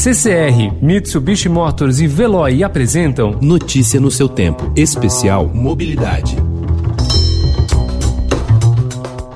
CCR, Mitsubishi Motors e Veloy apresentam Notícia no seu tempo. Especial Mobilidade.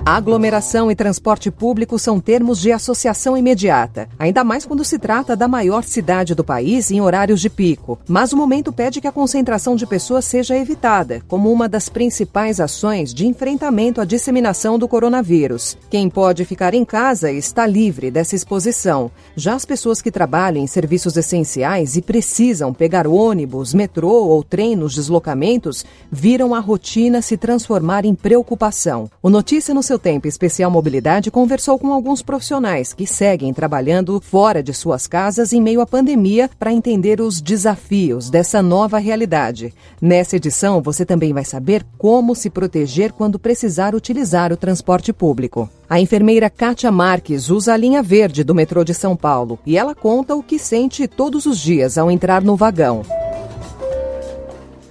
Aglomeração e transporte público são termos de associação imediata, ainda mais quando se trata da maior cidade do país em horários de pico. Mas o momento pede que a concentração de pessoas seja evitada, como uma das principais ações de enfrentamento à disseminação do coronavírus. Quem pode ficar em casa está livre dessa exposição. Já as pessoas que trabalham em serviços essenciais e precisam pegar ônibus, metrô ou trem nos deslocamentos viram a rotina se transformar em preocupação. O Notícia no seu seu tempo especial mobilidade conversou com alguns profissionais que seguem trabalhando fora de suas casas em meio à pandemia para entender os desafios dessa nova realidade. Nessa edição, você também vai saber como se proteger quando precisar utilizar o transporte público. A enfermeira Kátia Marques usa a linha verde do metrô de São Paulo e ela conta o que sente todos os dias ao entrar no vagão.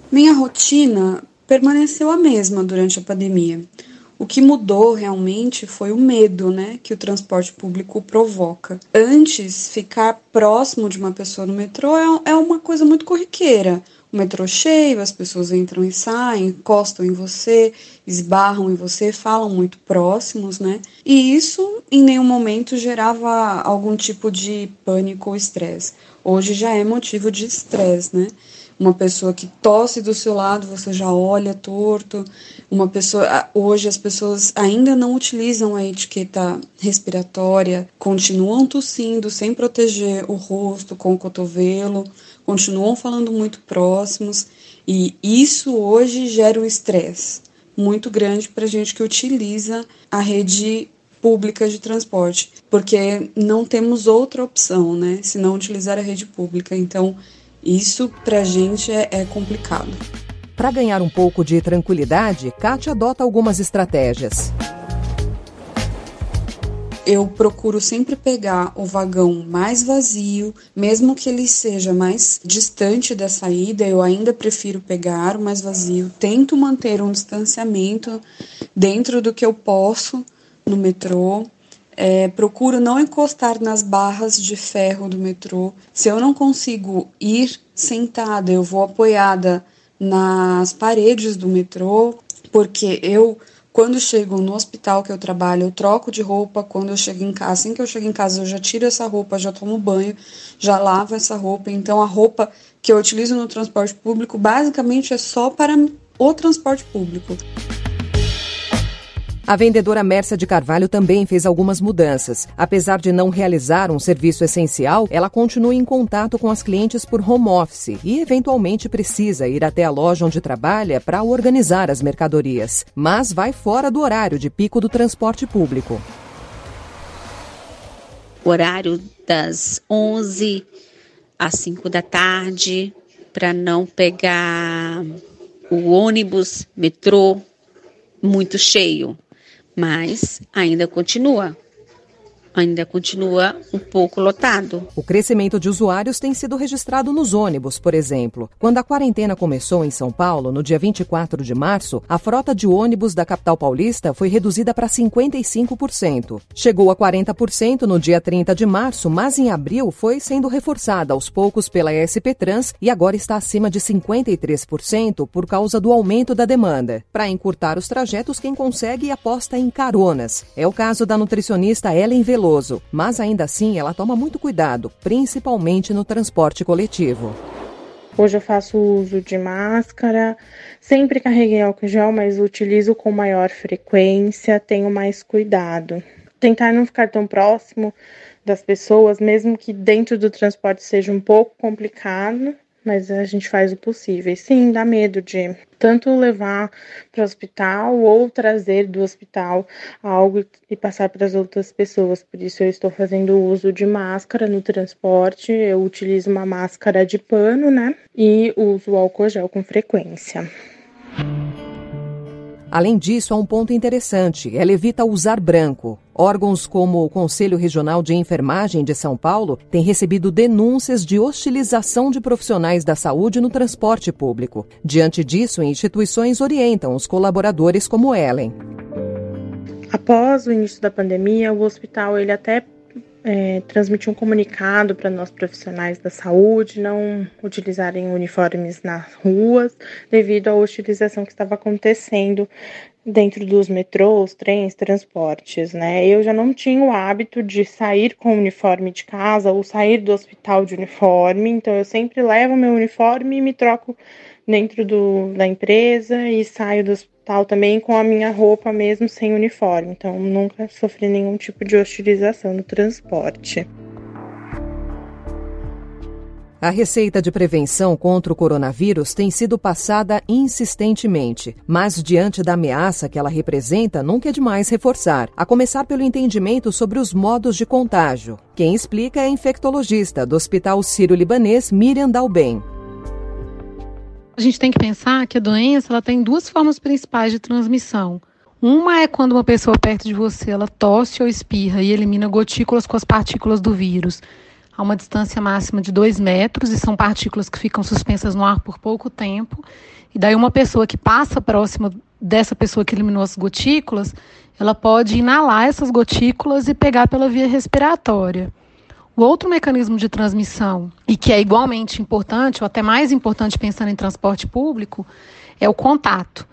Minha rotina permaneceu a mesma durante a pandemia. O que mudou realmente foi o medo, né, que o transporte público provoca. Antes, ficar próximo de uma pessoa no metrô é, é uma coisa muito corriqueira. O metrô cheio, as pessoas entram e saem, encostam em você, esbarram em você, falam muito próximos, né? E isso em nenhum momento gerava algum tipo de pânico ou estresse. Hoje já é motivo de estresse, né? Uma pessoa que tosse do seu lado, você já olha torto. Uma pessoa, hoje as pessoas ainda não utilizam a etiqueta respiratória, continuam tossindo sem proteger o rosto com o cotovelo, continuam falando muito próximos e isso hoje gera um estresse muito grande para gente que utiliza a rede pública de transporte, porque não temos outra opção, né, se não utilizar a rede pública. Então, isso para a gente é, é complicado. Para ganhar um pouco de tranquilidade, Kátia adota algumas estratégias. Eu procuro sempre pegar o vagão mais vazio, mesmo que ele seja mais distante da saída, eu ainda prefiro pegar o mais vazio. Tento manter um distanciamento dentro do que eu posso no metrô. É, procuro não encostar nas barras de ferro do metrô. Se eu não consigo ir sentada, eu vou apoiada nas paredes do metrô, porque eu, quando chego no hospital que eu trabalho, eu troco de roupa. Quando eu chego em casa, assim que eu chego em casa, eu já tiro essa roupa, já tomo banho, já lavo essa roupa. Então, a roupa que eu utilizo no transporte público basicamente é só para o transporte público. A vendedora Mércia de Carvalho também fez algumas mudanças. Apesar de não realizar um serviço essencial, ela continua em contato com as clientes por home office e, eventualmente, precisa ir até a loja onde trabalha para organizar as mercadorias. Mas vai fora do horário de pico do transporte público. Horário das 11 às 5 da tarde, para não pegar o ônibus, metrô muito cheio mas ainda continua ainda continua um pouco lotado. O crescimento de usuários tem sido registrado nos ônibus, por exemplo. Quando a quarentena começou em São Paulo, no dia 24 de março, a frota de ônibus da capital paulista foi reduzida para 55%. Chegou a 40% no dia 30 de março, mas em abril foi sendo reforçada aos poucos pela SP Trans e agora está acima de 53% por causa do aumento da demanda. Para encurtar os trajetos, quem consegue aposta em caronas. É o caso da nutricionista Ellen Veloso Mas ainda assim ela toma muito cuidado, principalmente no transporte coletivo. Hoje eu faço uso de máscara, sempre carreguei álcool gel, mas utilizo com maior frequência, tenho mais cuidado. Tentar não ficar tão próximo das pessoas, mesmo que dentro do transporte seja um pouco complicado, mas a gente faz o possível. sim, dá medo de tanto levar para o hospital ou trazer do hospital algo e passar para as outras pessoas. Por isso eu estou fazendo uso de máscara no transporte. Eu utilizo uma máscara de pano, né? E uso álcool gel com frequência. Além disso, há um ponto interessante: ela evita usar branco. Órgãos como o Conselho Regional de Enfermagem de São Paulo têm recebido denúncias de hostilização de profissionais da saúde no transporte público. Diante disso, instituições orientam os colaboradores como Ellen. Após o início da pandemia, o hospital ele até é, transmitir um comunicado para nós profissionais da saúde não utilizarem uniformes nas ruas devido à utilização que estava acontecendo dentro dos metrôs, trens, transportes, né? Eu já não tinha o hábito de sair com uniforme de casa ou sair do hospital de uniforme, então eu sempre levo meu uniforme e me troco dentro do, da empresa e saio do hospital também com a minha roupa mesmo sem uniforme. Então nunca sofri nenhum tipo de hostilização no transporte. A receita de prevenção contra o coronavírus tem sido passada insistentemente, mas diante da ameaça que ela representa, nunca é demais reforçar, a começar pelo entendimento sobre os modos de contágio. Quem explica é a infectologista do Hospital Sírio-Libanês, Miriam Dalben. A gente tem que pensar que a doença ela tem duas formas principais de transmissão. Uma é quando uma pessoa perto de você ela tosse ou espirra e elimina gotículas com as partículas do vírus a uma distância máxima de 2 metros, e são partículas que ficam suspensas no ar por pouco tempo. E daí uma pessoa que passa próxima dessa pessoa que eliminou as gotículas, ela pode inalar essas gotículas e pegar pela via respiratória. O outro mecanismo de transmissão, e que é igualmente importante, ou até mais importante pensando em transporte público, é o contato.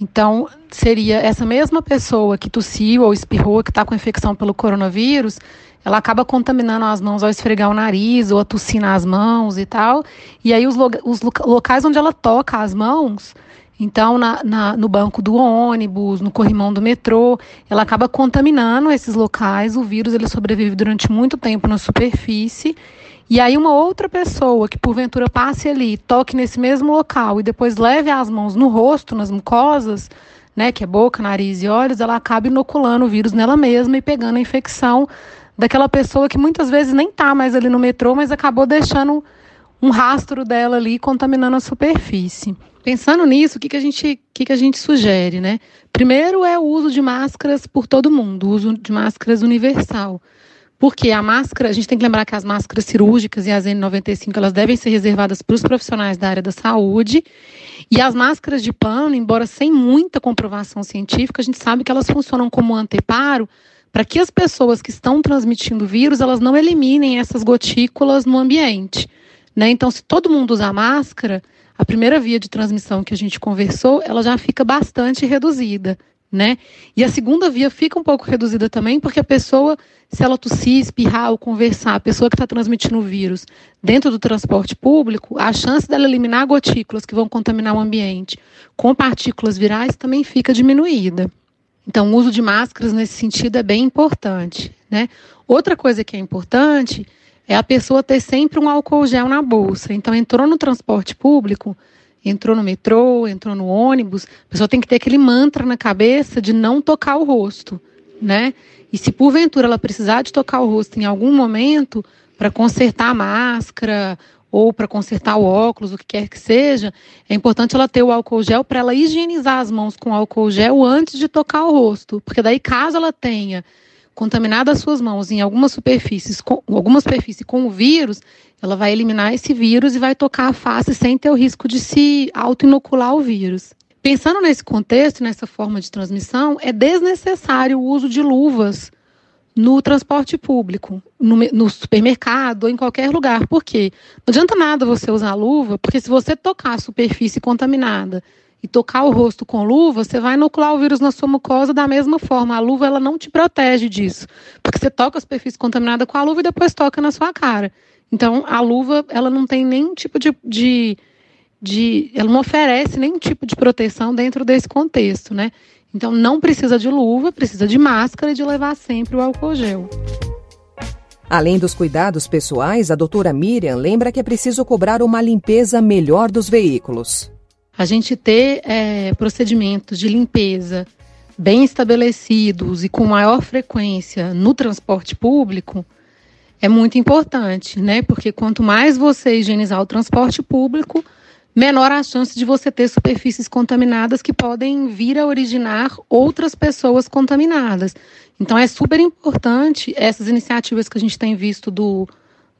Então, seria essa mesma pessoa que tossiu ou espirrou, que está com infecção pelo coronavírus, ela acaba contaminando as mãos ao esfregar o nariz ou a tossir nas mãos e tal. E aí os, lo os locais onde ela toca as mãos, então na, na, no banco do ônibus, no corrimão do metrô, ela acaba contaminando esses locais. O vírus ele sobrevive durante muito tempo na superfície. E aí uma outra pessoa que porventura passe ali, toque nesse mesmo local e depois leve as mãos no rosto, nas mucosas, né, que é boca, nariz e olhos, ela acaba inoculando o vírus nela mesma e pegando a infecção daquela pessoa que muitas vezes nem está mais ali no metrô, mas acabou deixando um rastro dela ali contaminando a superfície. Pensando nisso, o que, que, a, gente, que, que a gente sugere? Né? Primeiro é o uso de máscaras por todo mundo, o uso de máscaras universal. Porque a máscara, a gente tem que lembrar que as máscaras cirúrgicas e as N95 elas devem ser reservadas para os profissionais da área da saúde. E as máscaras de pano, embora sem muita comprovação científica, a gente sabe que elas funcionam como anteparo para que as pessoas que estão transmitindo vírus elas não eliminem essas gotículas no ambiente. Né? Então, se todo mundo usar máscara, a primeira via de transmissão que a gente conversou, ela já fica bastante reduzida. Né? E a segunda via fica um pouco reduzida também, porque a pessoa, se ela tossir, espirrar ou conversar, a pessoa que está transmitindo o vírus dentro do transporte público, a chance dela eliminar gotículas que vão contaminar o ambiente com partículas virais também fica diminuída. Então, o uso de máscaras nesse sentido é bem importante. Né? Outra coisa que é importante é a pessoa ter sempre um álcool gel na bolsa. Então, entrou no transporte público, entrou no metrô, entrou no ônibus, a pessoa tem que ter aquele mantra na cabeça de não tocar o rosto, né? E se porventura ela precisar de tocar o rosto em algum momento para consertar a máscara ou para consertar o óculos, o que quer que seja, é importante ela ter o álcool gel para ela higienizar as mãos com álcool gel antes de tocar o rosto, porque daí caso ela tenha contaminado as suas mãos em algumas superfícies, com, alguma superfície com o vírus, ela vai eliminar esse vírus e vai tocar a face sem ter o risco de se auto-inocular o vírus. Pensando nesse contexto, nessa forma de transmissão, é desnecessário o uso de luvas no transporte público, no, no, supermercado ou em qualquer lugar. Por quê? Não adianta nada você usar luva, porque se você tocar a superfície contaminada e tocar o rosto com luva, você vai inocular o vírus na sua mucosa da mesma forma. A luva ela não te protege disso, porque você toca a superfície contaminada com a luva e depois toca na sua cara. Então, a luva ela não tem nenhum tipo de, de, de ela não oferece nenhum tipo de proteção dentro desse contexto, né? Então não precisa de luva, precisa de máscara e de levar sempre o álcool gel. Além dos cuidados pessoais, a doutora Miriam lembra que é preciso cobrar uma limpeza melhor dos veículos. A gente ter é, procedimentos de limpeza bem estabelecidos e com maior frequência no transporte público é muito importante, né? Porque quanto mais você higienizar o transporte público, menor a chance de você ter superfícies contaminadas que podem vir a originar outras pessoas contaminadas. Então, é super importante essas iniciativas que a gente tem visto do,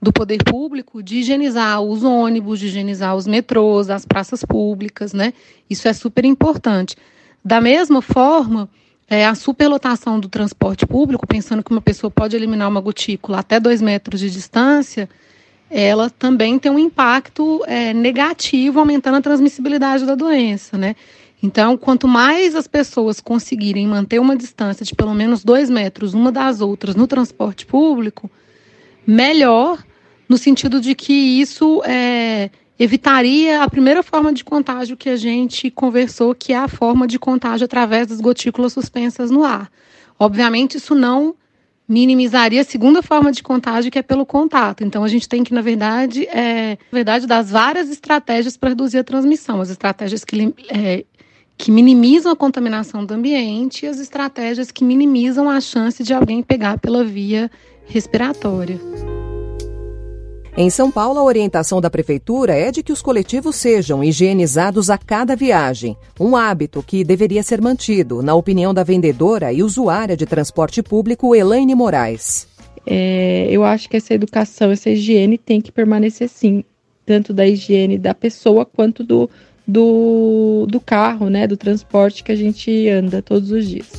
do poder público de higienizar os ônibus, de higienizar os metrôs, as praças públicas, né? Isso é super importante. Da mesma forma, é, a superlotação do transporte público, pensando que uma pessoa pode eliminar uma gotícula até dois metros de distância, ela também tem um impacto é, negativo, aumentando a transmissibilidade da doença, né? Então, quanto mais as pessoas conseguirem manter uma distância de pelo menos dois metros uma das outras no transporte público, melhor, no sentido de que isso é, evitaria a primeira forma de contágio que a gente conversou, que é a forma de contágio através das gotículas suspensas no ar. Obviamente, isso não minimizaria a segunda forma de contágio, que é pelo contato. Então, a gente tem que, na verdade, é, na verdade, das várias estratégias para reduzir a transmissão. As estratégias que, é, que minimizam a contaminação do ambiente e as estratégias que minimizam a chance de alguém pegar pela via respiratória. Em São Paulo, a orientação da Prefeitura é de que os coletivos sejam higienizados a cada viagem, um hábito que deveria ser mantido, na opinião da vendedora e usuária de transporte público Elaine Moraes. É, eu acho que essa educação, essa higiene tem que permanecer sim, tanto da higiene da pessoa quanto do, do, do carro, né, do transporte que a gente anda todos os dias.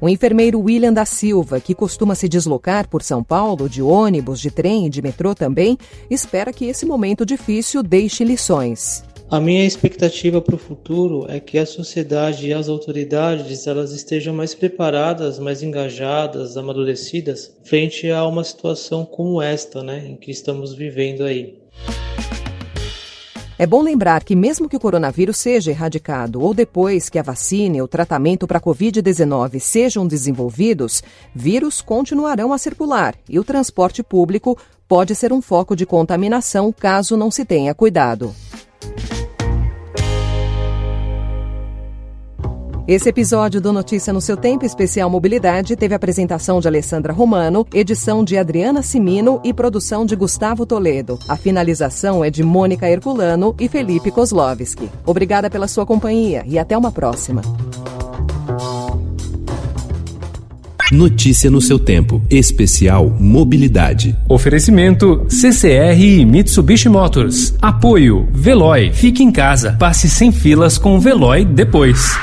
O enfermeiro William da Silva, que costuma se deslocar por São Paulo de ônibus, de trem e de metrô também, espera que esse momento difícil deixe lições. A minha expectativa para o futuro é que a sociedade e as autoridades elas estejam mais preparadas, mais engajadas, amadurecidas frente a uma situação como esta, né, em que estamos vivendo aí. É bom lembrar que, mesmo que o coronavírus seja erradicado ou depois que a vacina e o tratamento para a Covid-19 sejam desenvolvidos, vírus continuarão a circular e o transporte público pode ser um foco de contaminação caso não se tenha cuidado. Esse episódio do Notícia no seu Tempo Especial Mobilidade teve apresentação de Alessandra Romano, edição de Adriana Simino e produção de Gustavo Toledo. A finalização é de Mônica Herculano e Felipe Kozlovski. Obrigada pela sua companhia e até uma próxima. Notícia no seu tempo. Especial Mobilidade. Oferecimento CCR e Mitsubishi Motors. Apoio Veloy. Fique em casa. Passe sem filas com o Veloy depois.